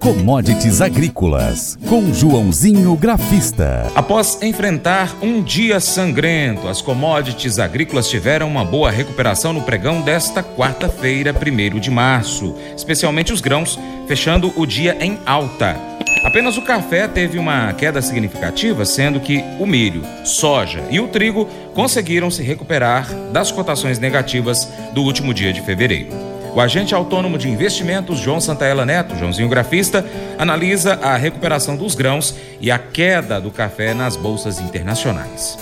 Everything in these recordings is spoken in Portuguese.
Commodities Agrícolas, com Joãozinho Grafista. Após enfrentar um dia sangrento, as commodities agrícolas tiveram uma boa recuperação no pregão desta quarta-feira, 1 de março, especialmente os grãos, fechando o dia em alta. Apenas o café teve uma queda significativa, sendo que o milho, soja e o trigo conseguiram se recuperar das cotações negativas do último dia de fevereiro. O agente autônomo de investimentos, João Santaella Neto, Joãozinho Grafista, analisa a recuperação dos grãos e a queda do café nas bolsas internacionais.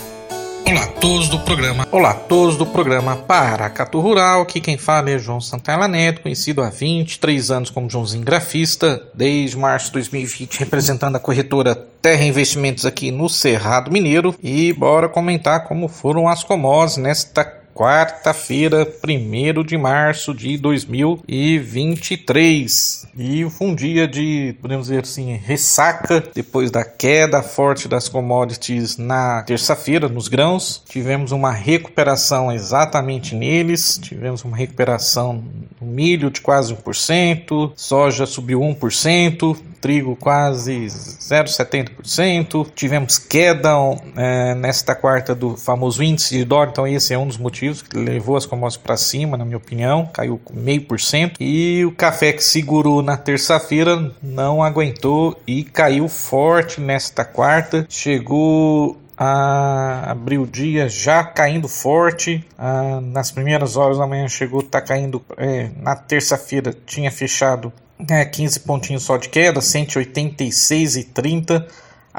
Olá a todos do programa. Olá a todos do programa Paracatu Rural. Aqui quem fala é João Santana Neto, conhecido há 23 anos como Joãozinho Grafista, desde março de 2020 representando a corretora Terra Investimentos aqui no Cerrado Mineiro. E bora comentar como foram as commodities nesta quarta-feira, 1 de março de 2023. E um dia de, podemos dizer assim, ressaca depois da queda forte das commodities na terça-feira nos grãos. Tivemos uma recuperação exatamente neles, tivemos uma recuperação no milho de quase 1%, soja subiu 1%, trigo quase 0,70%. Tivemos queda é, nesta quarta do famoso índice de dólar, então esse é um dos motivos que levou as commodities para cima, na minha opinião, caiu meio por cento. E o café que segurou na terça-feira não aguentou e caiu forte nesta quarta, chegou a abrir o dia já caindo forte. Ah, nas primeiras horas da manhã chegou, tá caindo. É, na terça-feira tinha fechado é, 15 pontinhos só de queda, 186,30.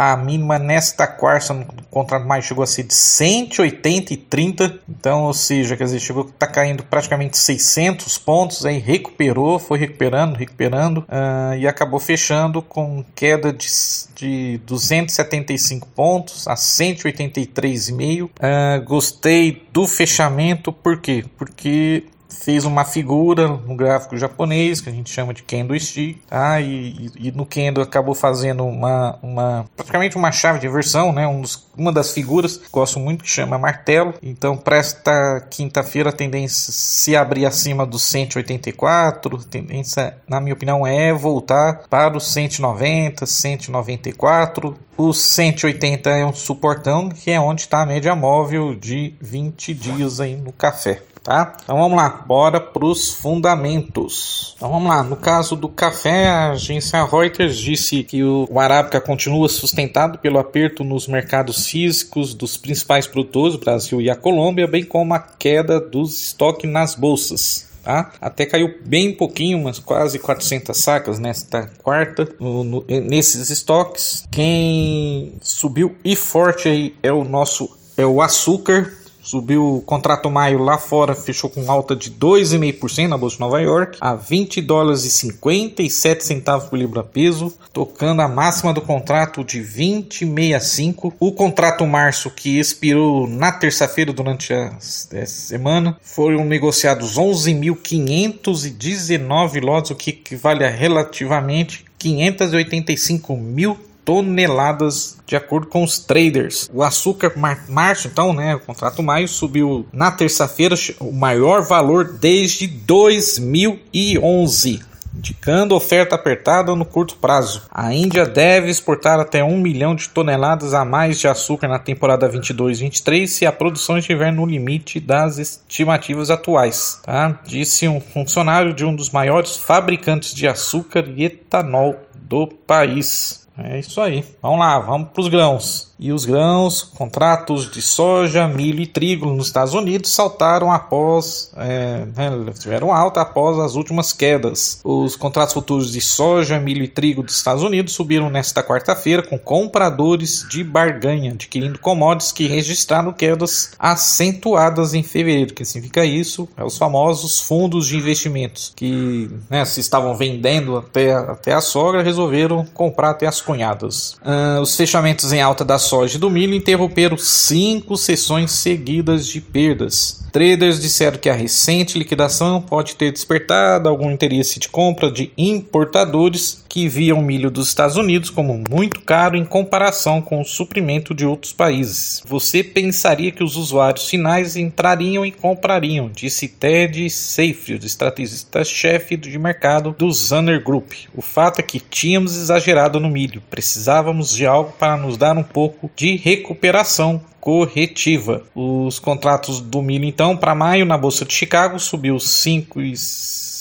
A mínima nesta quarta no contrato mais chegou a ser de 180,30. Então, ou seja, quer dizer, chegou tá caindo praticamente 600 pontos, aí recuperou, foi recuperando, recuperando uh, e acabou fechando com queda de, de 275 pontos a 183,5. Uh, ah, gostei do fechamento, por quê? Porque fez uma figura no gráfico japonês que a gente chama de Kendo Stick, tá? E, e, e, no Kendo acabou fazendo uma, uma praticamente uma chave de versão, né? Um dos, uma das figuras gosto muito que chama martelo. Então para esta quinta-feira a tendência se abrir acima dos 184, a tendência na minha opinião é voltar para os 190, 194. O 180 é um suportão que é onde está a média móvel de 20 dias aí no café tá? Então vamos lá, bora para os fundamentos. Então vamos lá, no caso do café, a agência Reuters disse que o, Arábica continua sustentado pelo aperto nos mercados físicos dos principais produtores, Brasil e a Colômbia, bem como a queda dos estoques nas bolsas. Tá? Até caiu bem pouquinho, umas quase 400 sacas nesta quarta, no, no, nesses estoques. Quem subiu e forte aí é o nosso é o açúcar, Subiu o contrato maio lá fora, fechou com alta de 2,5% na Bolsa de Nova York, a 20 dólares e 57 centavos por libra peso, tocando a máxima do contrato de 20,65. O contrato março, que expirou na terça-feira durante a, semana, foram negociados 11.519 lotes, o que equivale a relativamente 585 mil toneladas de acordo com os traders. O açúcar mar março, então, né, o contrato maio subiu na terça-feira o maior valor desde 2011 indicando oferta apertada no curto prazo. A Índia deve exportar até 1 milhão de toneladas a mais de açúcar na temporada 22-23 se a produção estiver no limite das estimativas atuais, tá? disse um funcionário de um dos maiores fabricantes de açúcar e etanol do país. É isso aí. Vamos lá, vamos para os grãos e os grãos, contratos de soja, milho e trigo nos Estados Unidos saltaram após, é, né, tiveram alta após as últimas quedas. Os contratos futuros de soja, milho e trigo dos Estados Unidos subiram nesta quarta-feira com compradores de barganha adquirindo commodities que registraram quedas acentuadas em fevereiro. O que significa isso? É os famosos fundos de investimentos que né, se estavam vendendo até, até a sogra resolveram comprar até as cunhadas. Uh, os fechamentos em alta das soja e do milho interromperam cinco sessões seguidas de perdas. Traders disseram que a recente liquidação pode ter despertado algum interesse de compra de importadores que viam o milho dos Estados Unidos como muito caro em comparação com o suprimento de outros países. Você pensaria que os usuários finais entrariam e comprariam, disse Ted Seyfried, estrategista-chefe de mercado do Zanner Group. O fato é que tínhamos exagerado no milho, precisávamos de algo para nos dar um pouco de recuperação corretiva. Os contratos do milho, então, para maio na Bolsa de Chicago subiu 5 e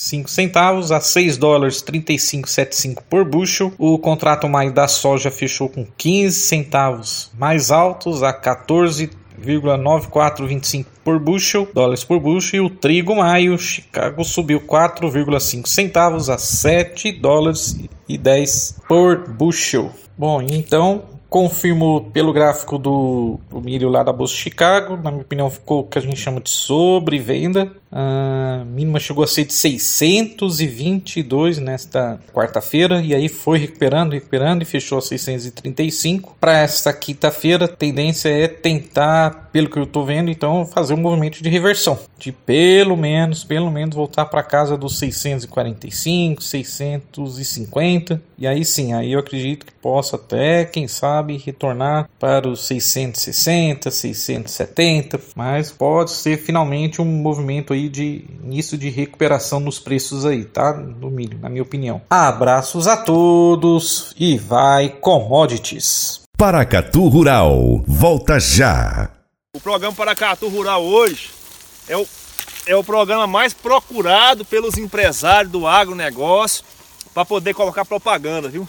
5 centavos a 6 dólares 35,75 por bushel. O contrato maio da soja fechou com 15 centavos mais altos a 14 0,9425 por bushel, dólares por bushel, e o trigo maio, Chicago subiu 4,5 centavos a 7 dólares e 10 por bushel. Bom, então Confirmo pelo gráfico do, do milho lá da Bolsa de Chicago. Na minha opinião, ficou o que a gente chama de sobrevenda. A mínima chegou a ser de 622 nesta quarta-feira e aí foi recuperando, recuperando e fechou a 635. Para esta quinta-feira, a tendência é tentar, pelo que eu estou vendo, então fazer um movimento de reversão, de pelo menos, pelo menos voltar para casa dos 645, 650 e aí sim, aí eu acredito que possa até, quem sabe, retornar para os 660, 670, mas pode ser finalmente um movimento aí de início de recuperação nos preços aí, tá? Do milho, na minha opinião. Abraços a todos e vai commodities. Paracatu Rural, volta já. O programa Paracatu Rural hoje é o, é o programa mais procurado pelos empresários do agronegócio para poder colocar propaganda, viu?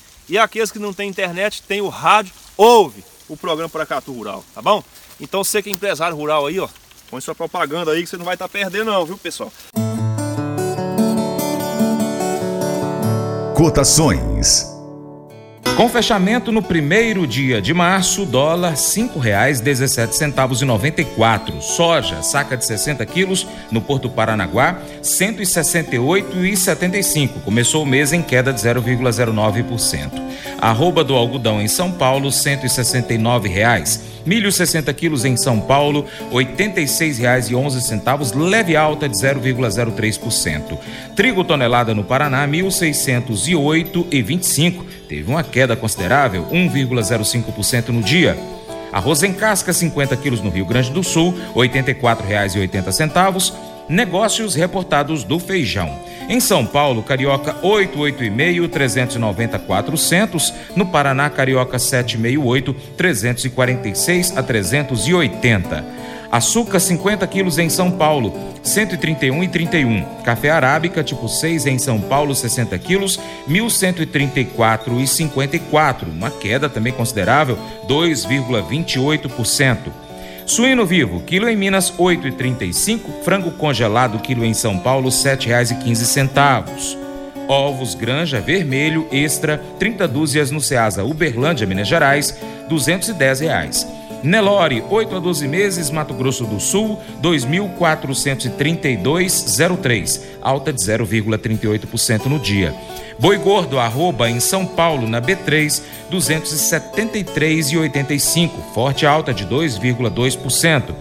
e aqueles que não têm internet, tem o rádio, ouve o programa Paracatu Rural, tá bom? Então você que é empresário rural aí, ó, põe sua propaganda aí que você não vai estar tá perdendo não, viu pessoal? Cotações com fechamento no primeiro dia de março, dólar R$ 5,17,94. Soja, saca de 60 quilos, no Porto Paranaguá, R$ 168,75. Começou o mês em queda de 0,09%. Arroba do algodão em São Paulo, 169 reais. Milho 60 quilos em São Paulo, R$ 86,11, leve alta de 0,03%. Trigo tonelada no Paraná, R$ 1.608,25. Teve uma queda considerável, 1,05% no dia. Arroz em casca, 50 quilos no Rio Grande do Sul, R$ 84,80. Negócios reportados do feijão. Em São Paulo, Carioca 885 390 400, no Paraná Carioca 768 346 a 380. Açúcar 50 quilos em São Paulo, 131 e 31. Café arábica tipo 6 em São Paulo, 60 quilos, 1.134 e 54. Uma queda também considerável, 2,28%. Suíno vivo, quilo em Minas, 8,35. Frango congelado, quilo em São Paulo, R$ 7,15. Ovos Granja Vermelho Extra, 30 dúzias no Ceasa Uberlândia, Minas Gerais, 210 reais. Nelore, 8 a 12 meses, Mato Grosso do Sul, 2.432,03, alta de 0,38% no dia. Boi Gordo, arroba em São Paulo, na B3, 273,85, forte alta de 2,2%.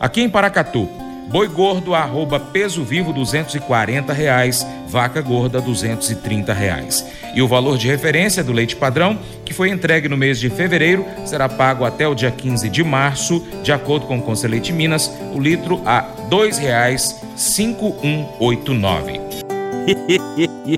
Aqui em Paracatu, Boi gordo, arroba peso vivo, 240 reais. Vaca gorda, 230 reais. E o valor de referência do leite padrão, que foi entregue no mês de fevereiro, será pago até o dia 15 de março, de acordo com o Conselho Leite Minas, o litro a R$ 2,5189.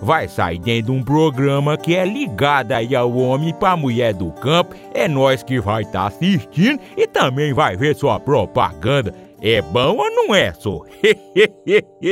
vai sair dentro de um programa que é ligado aí ao homem para mulher do campo. É nós que vai estar tá assistindo e também vai ver sua propaganda. É bom ou não é, só?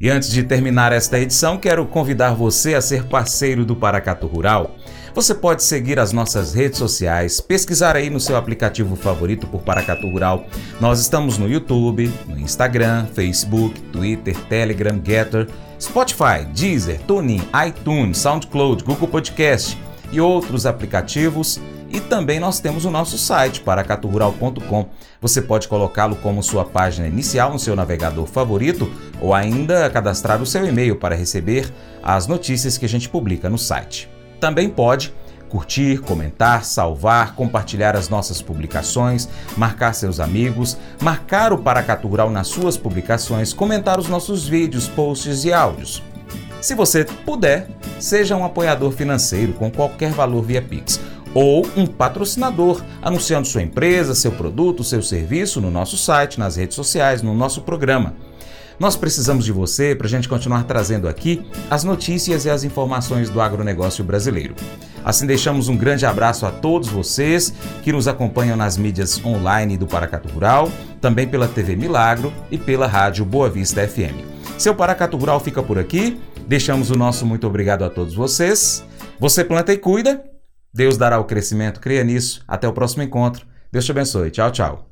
e antes de terminar esta edição, quero convidar você a ser parceiro do Paracatu Rural. Você pode seguir as nossas redes sociais, pesquisar aí no seu aplicativo favorito por Paracatu Rural. Nós estamos no YouTube, no Instagram, Facebook, Twitter, Telegram, Getter, Spotify, Deezer, TuneIn, iTunes, SoundCloud, Google Podcast e outros aplicativos. E também nós temos o nosso site, paracaturural.com. Você pode colocá-lo como sua página inicial no seu navegador favorito ou ainda cadastrar o seu e-mail para receber as notícias que a gente publica no site. Também pode curtir, comentar, salvar, compartilhar as nossas publicações, marcar seus amigos, marcar o Paracatu Rural nas suas publicações, comentar os nossos vídeos, posts e áudios. Se você puder, seja um apoiador financeiro com qualquer valor via Pix ou um patrocinador, anunciando sua empresa, seu produto, seu serviço no nosso site, nas redes sociais, no nosso programa. Nós precisamos de você para a gente continuar trazendo aqui as notícias e as informações do agronegócio brasileiro. Assim, deixamos um grande abraço a todos vocês que nos acompanham nas mídias online do Paracatu Rural, também pela TV Milagro e pela rádio Boa Vista FM. Seu Paracatu Rural fica por aqui. Deixamos o nosso muito obrigado a todos vocês. Você planta e cuida. Deus dará o crescimento, creia nisso. Até o próximo encontro. Deus te abençoe. Tchau, tchau.